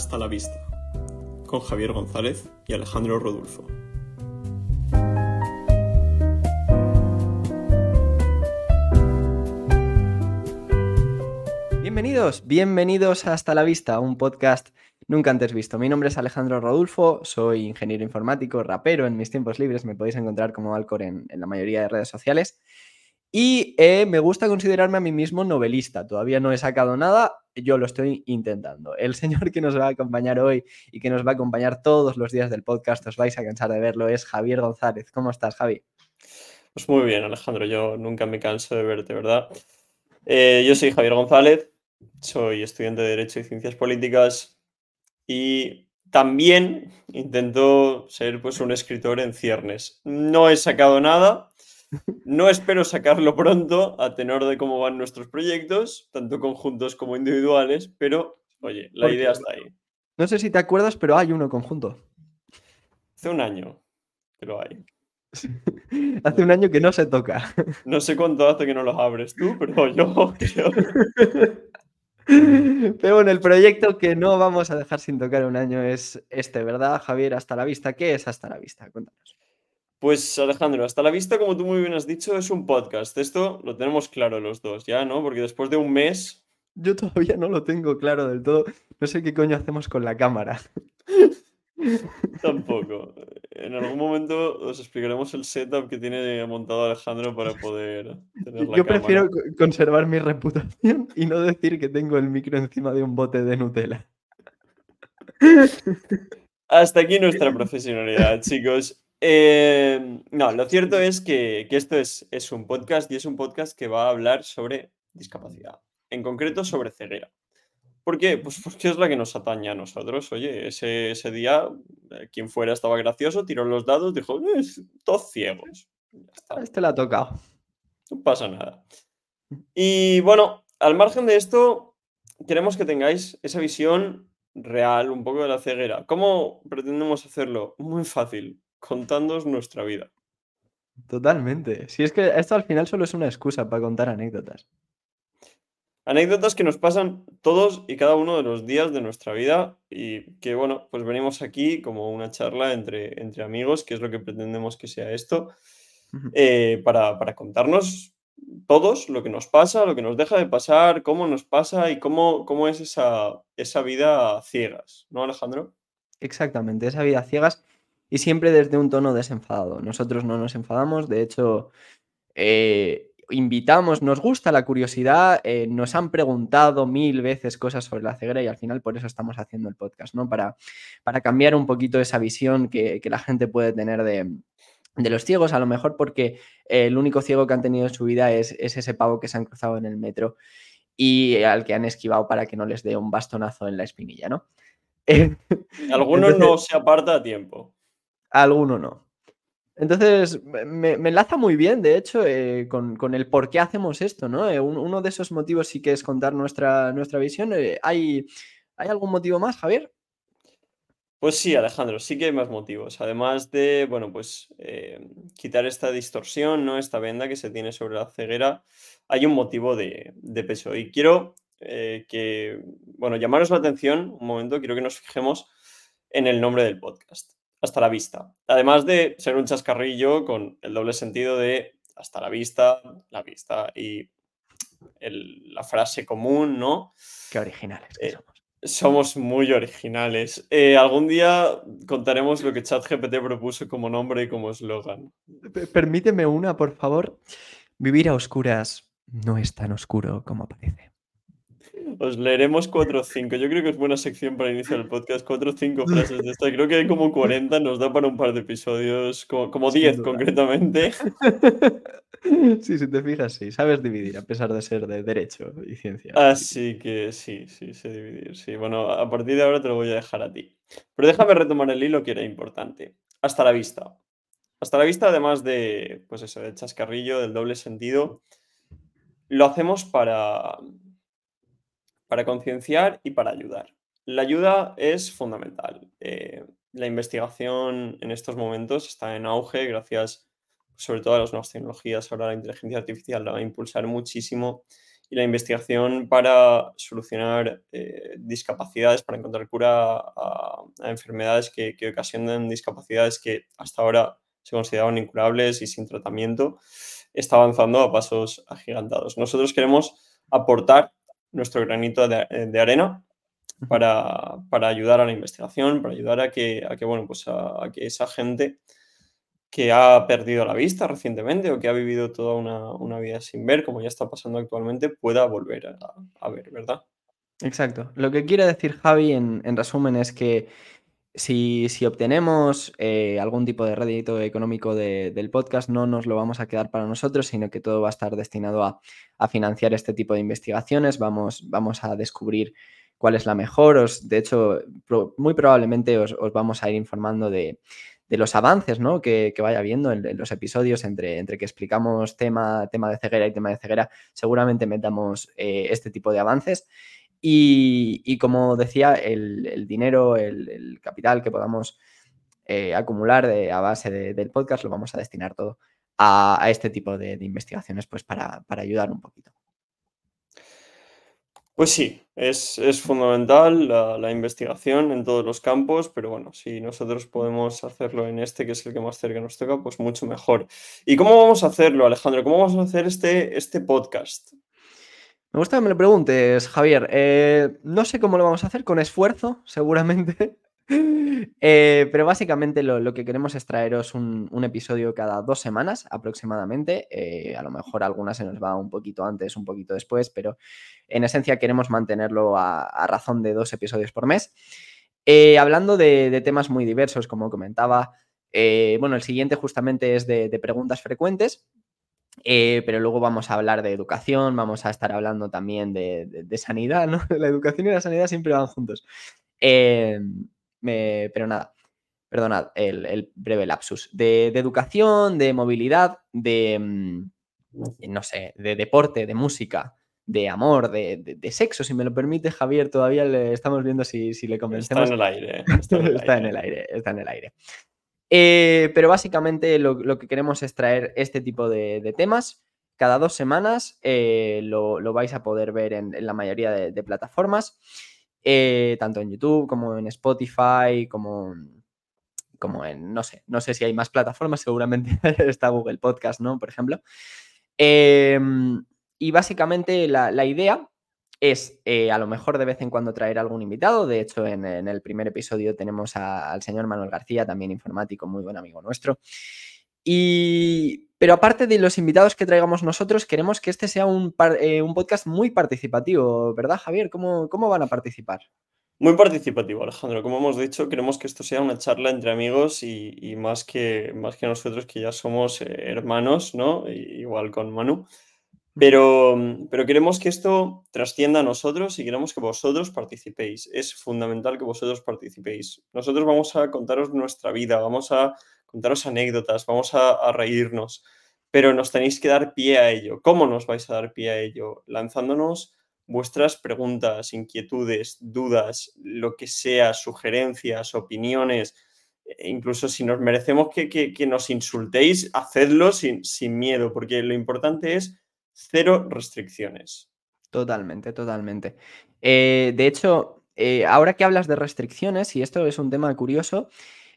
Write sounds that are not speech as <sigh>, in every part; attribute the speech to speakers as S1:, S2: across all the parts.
S1: Hasta la Vista, con Javier González y Alejandro Rodulfo.
S2: Bienvenidos, bienvenidos a Hasta la Vista, un podcast nunca antes visto. Mi nombre es Alejandro Rodulfo, soy ingeniero informático, rapero. En mis tiempos libres me podéis encontrar como Alcor en, en la mayoría de redes sociales. Y eh, me gusta considerarme a mí mismo novelista. Todavía no he sacado nada, yo lo estoy intentando. El señor que nos va a acompañar hoy y que nos va a acompañar todos los días del podcast, os vais a cansar de verlo, es Javier González. ¿Cómo estás, Javi?
S1: Pues muy bien, Alejandro. Yo nunca me canso de verte, ¿verdad? Eh, yo soy Javier González, soy estudiante de Derecho y Ciencias Políticas y también intento ser pues, un escritor en ciernes. No he sacado nada, no espero sacarlo pronto a tenor de cómo van nuestros proyectos, tanto conjuntos como individuales, pero oye, la idea está ahí.
S2: No sé si te acuerdas, pero hay uno conjunto.
S1: Hace un año que lo hay. <laughs>
S2: hace un año que no se toca. <laughs>
S1: No sé cuánto hace que no los abres tú, pero yo creo. <laughs>
S2: Pero bueno, el proyecto que no vamos a dejar sin tocar un año es este, ¿verdad, Javier? Hasta la vista. ¿Qué es hasta la vista? Cuéntanos.
S1: Pues Alejandro, hasta la vista, como tú muy bien has dicho, es un podcast. Esto lo tenemos claro los dos, ¿ya? ¿No? Porque después de un mes...
S2: Yo todavía no lo tengo claro del todo. No sé qué coño hacemos con la cámara. <laughs>
S1: Tampoco. En algún momento os explicaremos el setup que tiene montado Alejandro para poder tener la
S2: Yo prefiero conservar mi reputación y no decir que tengo el micro encima de un bote de Nutella.
S1: Hasta aquí nuestra profesionalidad, chicos. Em, no, lo cierto es que, esto es, es, un podcast y es un podcast que va a hablar sobre discapacidad, en concreto sobre ceguera. ¿Por qué? Pues porque es la que nos atañe a nosotros. Oye, ese, ese día, eh, quien fuera estaba gracioso, tiró los dados, dijo, todos ciegos.
S2: Este le ha tocado.
S1: No pasa nada. Y bueno, al margen de esto, queremos que tengáis esa visión real, un poco de la ceguera. ¿Cómo pretendemos hacerlo? Muy fácil contándoos nuestra vida.
S2: Totalmente. Si es que esto al final solo es una excusa para contar anécdotas.
S1: Anécdotas que nos pasan todos y cada uno de los días de nuestra vida y que, bueno, pues venimos aquí como una charla entre, entre amigos, que es lo que pretendemos que sea esto, eh, para, contarnos todos lo que nos pasa, lo que nos deja de pasar, cómo nos pasa y cómo, cómo es esa, esa vida ciegas, ¿no, Alejandro?
S2: Exactamente, esa vida ciegas y siempre desde un tono desenfadado. Nosotros no nos enfadamos, de hecho, eh, invitamos, nos gusta la curiosidad, eh, nos han preguntado mil veces cosas sobre la ceguera y al final por eso estamos haciendo el podcast, ¿no? Para, para cambiar un poquito esa visión que, la gente puede tener de, los ciegos, a lo mejor porque el único ciego que han tenido en su vida es, es, ese pavo que se han cruzado en el metro y al que han esquivado para que no les dé un bastonazo en la espinilla, ¿no? <laughs>
S1: Algunos no se aparta a tiempo
S2: alguno no. Entonces, me, enlaza muy bien, de hecho, eh, con, el por qué hacemos esto, ¿no? Eh, uno de esos motivos sí que es contar nuestra, nuestra visión. Eh, ¿hay, ¿Hay algún motivo más, Javier?
S1: Pues sí, Alejandro, sí que hay más motivos. Además de, bueno, pues quitar esta distorsión, ¿no? Esta venda que se tiene sobre la ceguera, hay un motivo de, de peso. Y quiero que, bueno, llamaros la atención un momento, quiero que nos fijemos en el nombre del podcast hasta la vista. Además de ser un chascarrillo con el doble sentido de hasta la vista, la vista y la frase común, ¿no?
S2: Qué originales
S1: eh, somos. Somos muy originales. Eh, algún día contaremos lo que ChatGPT propuso como nombre y como eslogan.
S2: Permíteme una, por favor. Vivir a oscuras no es tan oscuro como parece.
S1: Os leeremos cuatro o cinco. Yo creo que es buena sección para iniciar el podcast. Cuatro o cinco frases de esta. Creo que hay como 40, nos da para un par de episodios, como, 10 concretamente. <laughs>
S2: Sí, si te fijas, sí. Sabes dividir, a pesar de ser de derecho y ciencia.
S1: Así que sí, sí, sé dividir. Sí, bueno, a partir de ahora te lo voy a dejar a ti. Pero déjame retomar el hilo que era importante. Hasta la vista. Hasta la vista, además de, pues eso, del chascarrillo, del doble sentido, lo hacemos para, para concienciar y para ayudar. La ayuda es fundamental. Eh, la investigación en estos momentos está en auge gracias sobre todo a las nuevas tecnologías. Ahora la inteligencia artificial la va a impulsar muchísimo y la investigación para solucionar eh, discapacidades, para encontrar cura a, enfermedades que, que, ocasionan discapacidades que hasta ahora se consideraban incurables y sin tratamiento, está avanzando a pasos agigantados. Nosotros queremos aportar nuestro granito de, arena para, ayudar a la investigación, para ayudar a que, a que, bueno, pues a que esa gente que ha perdido la vista recientemente o que ha vivido toda una, vida sin ver, como ya está pasando actualmente, pueda volver a, ver, ¿verdad?
S2: Exacto. Lo que quiere decir Javi en, resumen es que si, obtenemos eh, algún tipo de rédito económico del podcast, no nos lo vamos a quedar para nosotros, sino que todo va a estar destinado a, financiar este tipo de investigaciones. Vamos, a descubrir cuál es la mejor. Os, de hecho, muy probablemente os, vamos a ir informando de, los avances ¿no? que, vaya viendo en, los episodios entre, entre que explicamos tema, tema de ceguera y tema de ceguera, seguramente metamos eh, este tipo de avances. Y, como decía, el, dinero, el, capital que podamos eh, acumular a base del podcast lo vamos a destinar todo a, este tipo de, investigaciones pues para, para ayudar un poquito.
S1: Pues sí, es, fundamental la, investigación en todos los campos, pero bueno, si nosotros podemos hacerlo en este, que es el que más cerca nos toca, pues mucho mejor. ¿Y cómo vamos a hacerlo, Alejandro? ¿Cómo vamos a hacer este, este podcast?
S2: Me gusta que me lo preguntes, Javier. Eh, no sé cómo lo vamos a hacer, con esfuerzo, seguramente. <laughs> Eh, pero básicamente lo, que queremos es traeros un, episodio cada dos semanas aproximadamente. Eh, a lo mejor alguna se nos va un poquito antes, un poquito después, pero en esencia queremos mantenerlo a, razón de dos episodios por mes. Hablando de, temas muy diversos, como comentaba, bueno, el siguiente justamente es de, preguntas frecuentes. Pero luego vamos a hablar de educación, vamos a estar hablando también de, sanidad, ¿no? <laughs> La educación y la sanidad siempre van juntos pero nada, perdonad el, breve lapsus. De, educación, de movilidad, de, mm, no sé, de deporte, de música, de amor, de, sexo, si me lo permite, Javier, todavía le estamos viendo si, le convencemos. <laughs>
S1: Está en el aire.
S2: Está en el, aire. está en el aire. Eh, pero básicamente lo, que queremos es traer este tipo de, temas. Cada dos semanas eh, lo, vais a poder ver en, la mayoría de, plataformas. Eh, tanto en YouTube como en Spotify, como, como en, no sé, no sé si hay más plataformas, <laughs> seguramente está Google Podcast, ¿no? Por ejemplo. Em, y básicamente la, idea es eh, a lo mejor de vez en cuando traer algún invitado. De hecho, en, el primer episodio tenemos al señor Manuel García, también informático, muy buen amigo nuestro. Y, pero aparte de los invitados que traigamos nosotros, queremos que este sea un, eh, podcast muy participativo, ¿verdad, Javier? ¿Cómo, ¿Cómo, van a participar?
S1: Muy participativo, Alejandro. Como hemos dicho, queremos que esto sea una charla entre amigos y, más, que, más que nosotros que ya somos eh, hermanos, ¿no? igual con Manu. Pero, pero queremos que esto trascienda a nosotros y queremos que vosotros participéis. Es fundamental que vosotros participéis. Nosotros vamos a contaros nuestra vida, vamos a contaros anécdotas, vamos a, reírnos, pero nos tenéis que dar pie a ello. ¿Cómo nos vais a dar pie a ello? Lanzándonos vuestras preguntas, inquietudes, dudas, lo que sea, sugerencias, opiniones, e incluso si nos merecemos que, nos insultéis, hacedlo sin, sin, miedo, porque lo importante es cero restricciones.
S2: Totalmente, totalmente. Eh, de hecho, eh, ahora que hablas de restricciones, y esto es un tema curioso,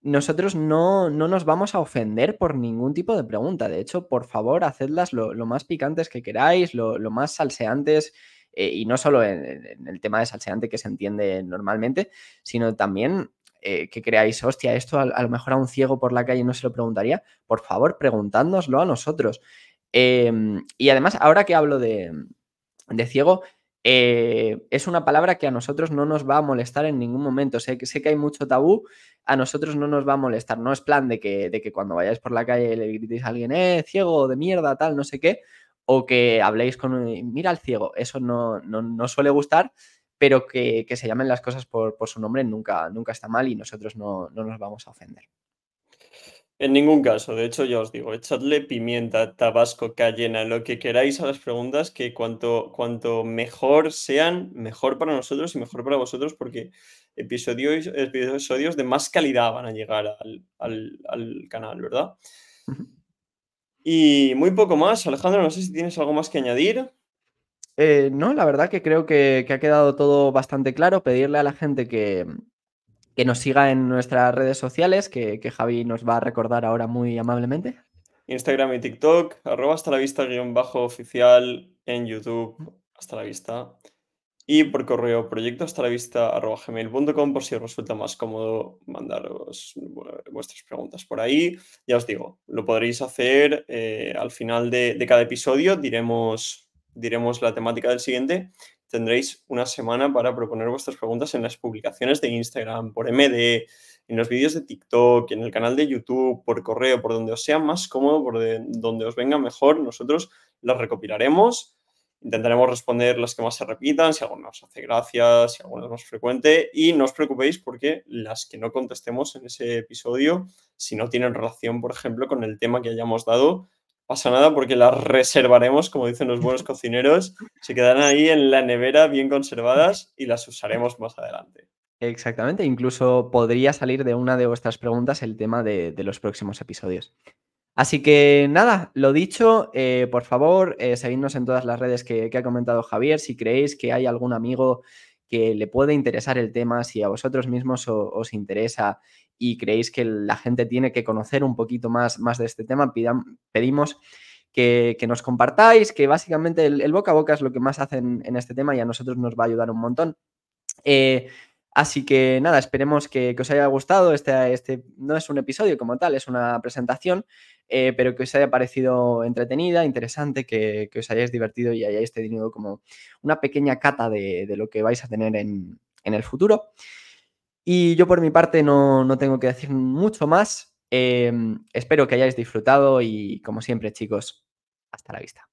S2: nosotros no, nos vamos a ofender por ningún tipo de pregunta. De hecho, por favor, hacedlas lo, más picantes que queráis, lo, más salseantes, eh, y no solo en, el tema de salseante que se entiende normalmente, sino también que creáis, hostia, esto a, lo mejor a un ciego por la calle no se lo preguntaría. Por favor, preguntádnoslo a nosotros. Em, y además, ahora que hablo de, ciego, eh, es una palabra que a nosotros no nos va a molestar en ningún momento. Sé, sé que hay mucho tabú, a nosotros no nos va a molestar. No es plan de que, de que cuando vayáis por la calle le gritéis a alguien, eh, ciego, de mierda, tal, no sé qué, o que habléis con, mira al ciego. Eso no, no, suele gustar, pero que, se llamen las cosas por, su nombre nunca, nunca está mal y nosotros no, no nos vamos a ofender.
S1: En ningún caso, de hecho ya os digo, echadle pimienta, tabasco, cayena, lo que queráis a las preguntas, que cuanto, cuanto mejor sean, mejor para nosotros y mejor para vosotros, porque episodios, episodios de más calidad van a llegar al, canal, ¿verdad? Y muy poco más, Alejandro, no sé si tienes algo más que añadir.
S2: Eh, no, la verdad que creo que, que ha quedado todo bastante claro. Pedirle a la gente que, que nos siga en nuestras redes sociales, que, que Javi nos va a recordar ahora muy amablemente.
S1: Instagram y TikTok, arroba hasta la vista guion bajo oficial en YouTube, hasta la vista. Y por correo proyecto hasta la vista arroba gmail.com por si os resulta más cómodo mandaros vuestras preguntas por ahí. Ya os digo, lo podréis hacer eh, al final de, de cada episodio, diremos, diremos la temática del siguiente tendréis una semana para proponer vuestras preguntas en las publicaciones de Instagram, por MD, en los vídeos de TikTok, en el canal de YouTube, por correo, por donde os sea más cómodo, por donde os venga mejor. Nosotros las recopilaremos. Intentaremos responder las que más se repitan, si alguna os hace gracia, si alguna es más frecuente. Y no os preocupéis porque las que no contestemos en ese episodio, si no tienen relación, por ejemplo, con el tema que hayamos dado, pasa nada porque las reservaremos, como dicen los buenos cocineros, se quedarán ahí en la nevera bien conservadas y las usaremos más adelante.
S2: Exactamente, incluso podría salir de una de vuestras preguntas el tema de, los próximos episodios. Así que nada, lo dicho, eh, por favor, eh, seguidnos en todas las redes que, que, ha comentado Javier. Si creéis que hay algún amigo que le puede interesar el tema, si a vosotros mismos os, os interesa y creéis que la gente tiene que conocer un poquito más, más de este tema, pidan, pedimos que, que, nos compartáis, que básicamente el, boca a boca es lo que más hacen en este tema y a nosotros nos va a ayudar un montón. Eh, así que nada, esperemos que, os haya gustado. Este, este, no es un episodio como tal, es una presentación, eh, pero que os haya parecido entretenida, interesante, que, que, os hayáis divertido y hayáis tenido como una pequeña cata de, de lo que vais a tener en, en el futuro. Y yo por mi parte no, no tengo que decir mucho más. Eh, espero que hayáis disfrutado y como siempre chicos, hasta la vista.